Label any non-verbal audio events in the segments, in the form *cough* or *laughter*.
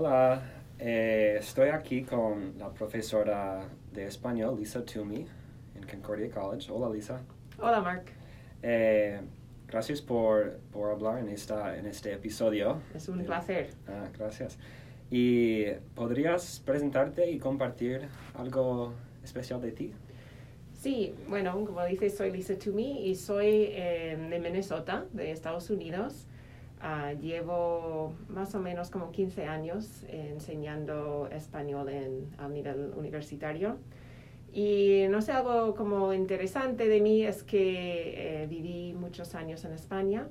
Hola, eh, estoy aquí con la profesora de español, Lisa Toomey, en Concordia College. Hola, Lisa. Hola, Mark. Eh, gracias por, por hablar en, esta, en este episodio. Es un Eh, placer. Ah, gracias. ¿Y podrías presentarte y compartir algo especial de ti? Sí, bueno, como dices, soy Lisa Toomey y soy eh, de Minnesota, de Estados Unidos. Ah, llevo más o menos como 15 años enseñando español en, a nivel universitario. Y no sé, algo como interesante de mí es que eh, viví muchos años en España.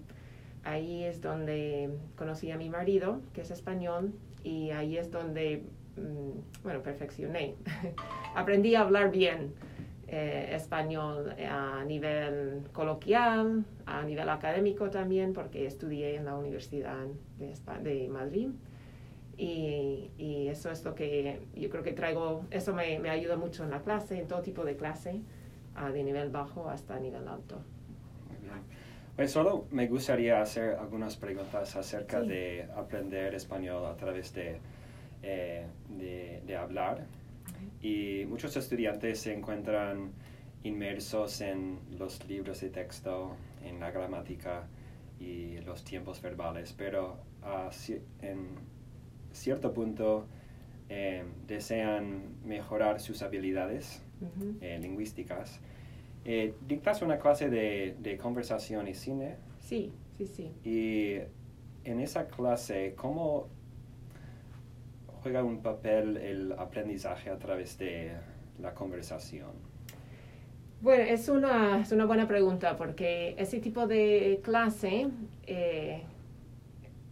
Ahí es donde conocí a mi marido, que es español, y ahí es donde, mm, bueno, perfeccioné. *laughs* Aprendí a hablar bien eh, español a nivel coloquial, a nivel académico también, porque estudié en la Universidad de, Madrid. Y, y eso es lo que yo creo que traigo, eso me, me ayuda mucho en la clase, en todo tipo de clase, de nivel bajo hasta nivel alto. Muy bien. Pues solo me gustaría hacer algunas preguntas acerca Sí. de aprender español a través de, eh, de, de hablar. Y muchos estudiantes se encuentran inmersos en los libros de texto, en la gramática y los tiempos verbales, pero a ci- en cierto punto eh, desean mejorar sus habilidades eh, lingüísticas. Eh, dictas una clase de, de conversación y cine Sí, sí, sí. y en esa clase, ¿cómo juega un papel el aprendizaje a través de la conversación? Bueno, es una, es una buena pregunta porque ese tipo de clase eh,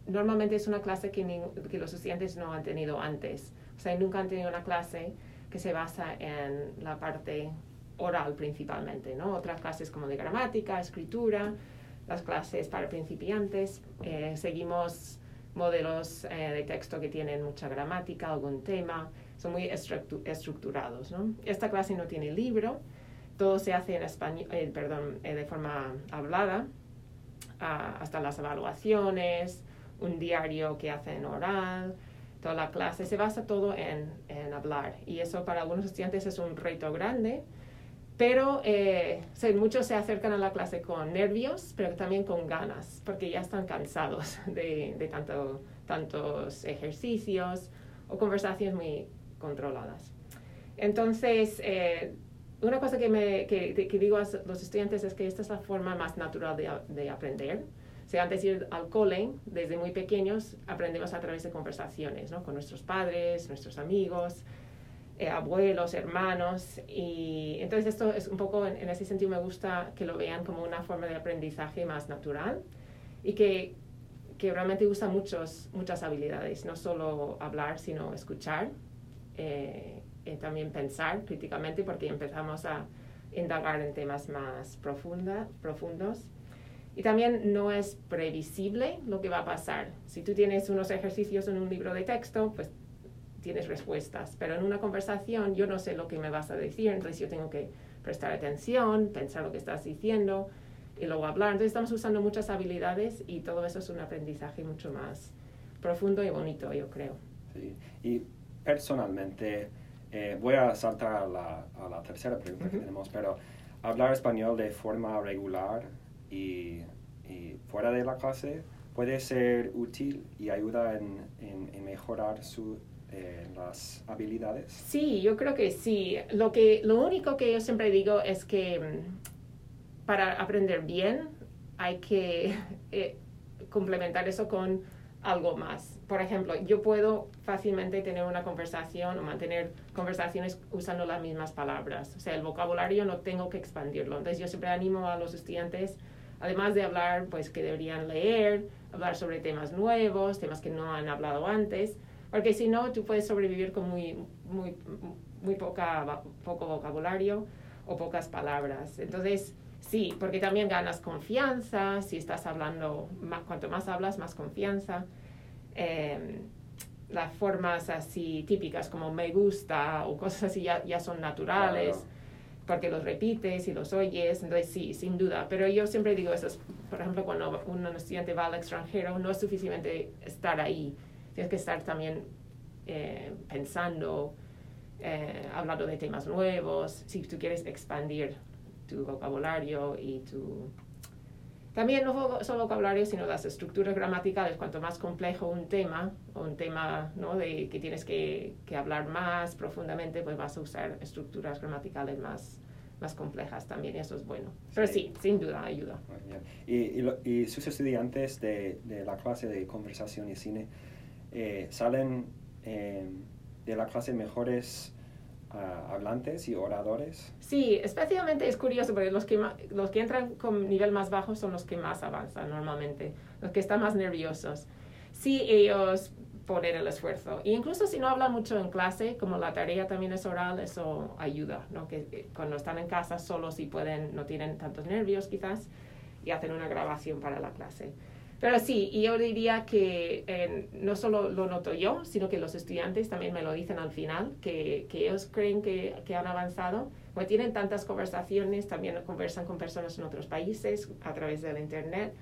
normalmente es una clase que, ni- que los estudiantes no han tenido antes. O sea, nunca han tenido una clase que se basa en la parte oral principalmente, ¿no? Otras clases como de gramática, escritura, las clases para principiantes. eh, seguimos modelos eh, de texto que tienen mucha gramática, algún tema, son muy estructu- estructurados, ¿no? Esta clase no tiene libro, todo se hace en español, eh, perdón, eh, de forma hablada, ah, hasta las evaluaciones, un diario que hacen oral, toda la clase, se basa todo en, en hablar. Y eso para algunos estudiantes es un reto grande, pero eh, muchos se acercan a la clase con nervios, pero también con ganas, porque ya están cansados *laughs* de, de tanto, tantos ejercicios o conversaciones muy controladas. Entonces, eh, una cosa que, me, que, que digo a los estudiantes es que esta es la forma más natural de, de aprender. O sea, antes de ir al cole, desde muy pequeños, aprendemos a través de conversaciones, ¿no? Con nuestros padres, nuestros amigos, eh, abuelos, hermanos. Y entonces esto es un poco, en, en ese sentido me gusta que lo vean como una forma de aprendizaje más natural y que, que realmente usa muchos, muchas habilidades, no solo hablar, sino escuchar. eh, eh, también pensar críticamente porque empezamos a indagar en temas más profunda, profundos. Y también no es previsible lo que va a pasar. Si tú tienes unos ejercicios en un libro de texto, pues tienes respuestas. Pero en una conversación yo no sé lo que me vas a decir, entonces yo tengo que prestar atención, pensar lo que estás diciendo y luego hablar. Entonces estamos usando muchas habilidades y todo eso es un aprendizaje mucho más profundo y bonito, yo creo. ¿sí? Y personalmente, eh, voy a saltar a la, a la tercera pregunta que Ujú. tenemos, pero hablar español de forma regular y, y fuera de la clase puede ser útil y ayuda en, en- en mejorar su, eh, las habilidades. Sí, yo creo que sí. Lo, que, lo único que yo siempre digo es que mm, para aprender bien hay que *laughs* eh, complementar eso con algo más. Por ejemplo, yo puedo fácilmente tener una conversación o mantener conversaciones usando las mismas palabras. O sea, el vocabulario no tengo que expandirlo. Entonces yo siempre animo a los estudiantes, además de hablar, pues que deberían leer, hablar sobre temas nuevos, temas que no han hablado antes, porque si no, tú puedes sobrevivir con muy, muy, muy poca, poco vocabulario o pocas palabras. Entonces, sí, porque también ganas confianza, si estás hablando, más, cuanto más hablas, más confianza. Eh, las formas así típicas como me gusta o cosas así ya, ya son naturales. Claro. porque los repites y los oyes, entonces sí, sin duda. Pero yo siempre digo eso, es, por ejemplo, cuando un estudiante va al extranjero, no es suficiente estar ahí, tienes que estar también eh, pensando, eh, hablando de temas nuevos, si tú quieres expandir tu vocabulario y tu... También no solo vocabulario, sino las estructuras gramaticales. Cuanto más complejo un tema, o un tema ¿no? de que tienes que, que hablar más profundamente, pues vas a usar estructuras gramaticales más, más complejas también, y eso es bueno. Pero sí, sin duda ayuda. ¿Y, y, sus estudiantes de, de, la clase de conversación y cine eh, salen eh, de la clase mejores uh, hablantes y oradores? Sí, especialmente es curioso porque los que, los que entran con nivel más bajo son los que más avanzan normalmente, los que están más nerviosos. Sí, ellos poner el esfuerzo. E incluso si no hablan mucho en clase, como la tarea también es oral, eso ayuda, ¿no? Que, cuando están en casa solos y pueden, no tienen tantos nervios quizás, y hacen una grabación para la clase. Pero sí, y yo diría que eh, no solo lo noto yo, sino que los estudiantes también me lo dicen al final, que, que ellos creen que, que han avanzado. Tienen tantas conversaciones, también conversan con personas en otros países a través del Internet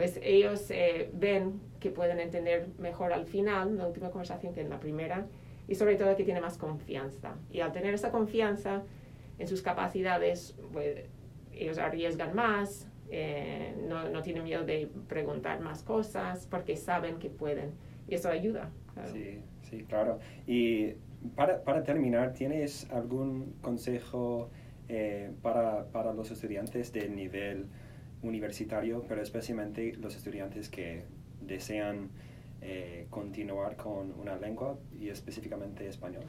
pues ellos eh, ven que pueden entender mejor al final, la última conversación, que en la primera, y sobre todo que tiene más confianza. Y al tener esa confianza en sus capacidades, pues, ellos arriesgan más, eh, no, no, tienen miedo de preguntar más cosas, porque saben que pueden. Y eso ayuda. Sí, sí, claro. Y para, para terminar, ¿tienes algún consejo eh, para, para los estudiantes de nivel universitario, pero especialmente los estudiantes que desean eh, continuar con una lengua y específicamente español?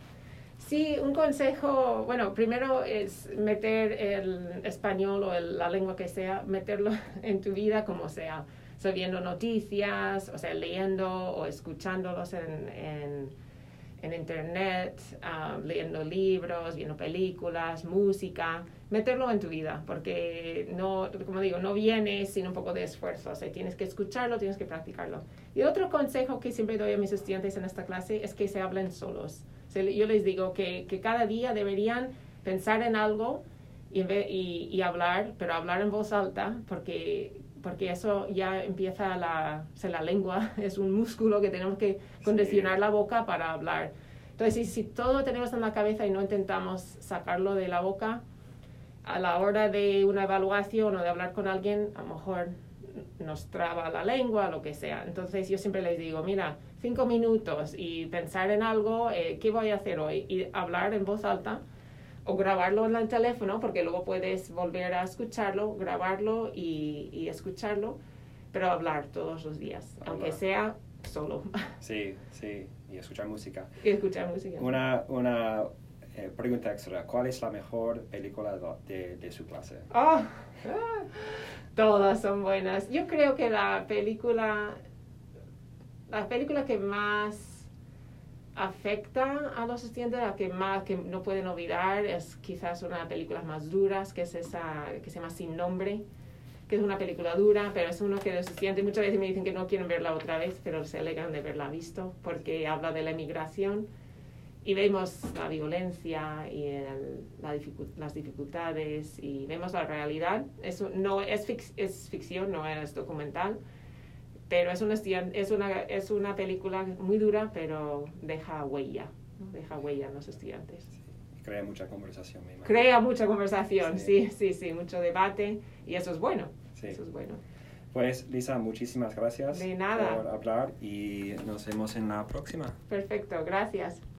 Sí, un consejo, bueno, primero es meter el español o la lengua que sea, meterlo *laughs* en tu vida como sea, sabiendo noticias, o sea, leyendo o escuchándolos en, en, internet, ah, leyendo libros, viendo películas, música, meterlo en tu vida, porque no, como digo, no viene sin un poco de esfuerzo, o sea, tienes que escucharlo, tienes que practicarlo. Y otro consejo que siempre doy a mis estudiantes en esta clase es que se hablen solos. Yo les digo que, que, cada día deberían pensar en algo y, y, y, hablar, pero hablar en voz alta, porque, porque eso ya empieza la, o sea, la lengua, *laughs* es un músculo que tenemos que condicionar la boca para hablar. Entonces, si, si todo tenemos en la cabeza y no intentamos sacarlo de la boca, a la hora de una evaluación o de hablar con alguien, a lo mejor nos traba la lengua, lo que sea. Entonces yo siempre les digo, mira, cinco minutos y pensar en algo, eh, ¿qué voy a hacer hoy? Y hablar en voz alta o grabarlo en el teléfono, porque luego puedes volver a escucharlo, grabarlo y, y escucharlo, pero hablar todos los días, aunque sea solo. Sí, sí, y escuchar música. Y escuchar música. Una, una eh, pregunta extra, ¿cuál es la mejor película de, de su clase? Oh, *laughs* todas son buenas. Yo creo que la película, la película que más afecta a los estudiantes, la que más que no pueden olvidar, es quizás una de las películas más duras, que es esa que se llama Sin Nombre que es una película dura, pero es uno que los estudiantes muchas veces me dicen que no quieren verla otra vez, pero se alegran de haberla visto, porque habla de la emigración y vemos la violencia y el, la las dificultades y vemos la realidad. Eso no es, es ficción, no es documental, pero es una, es, una, es una película muy dura, pero deja huella, deja huella en los estudiantes. crea mucha conversación, me Crea mucha conversación, sí. sí, sí, mucho debate y eso es bueno. Eso es bueno. Pues Lisa, muchísimas gracias de nada. por hablar y nos vemos en la próxima. Perfecto, gracias.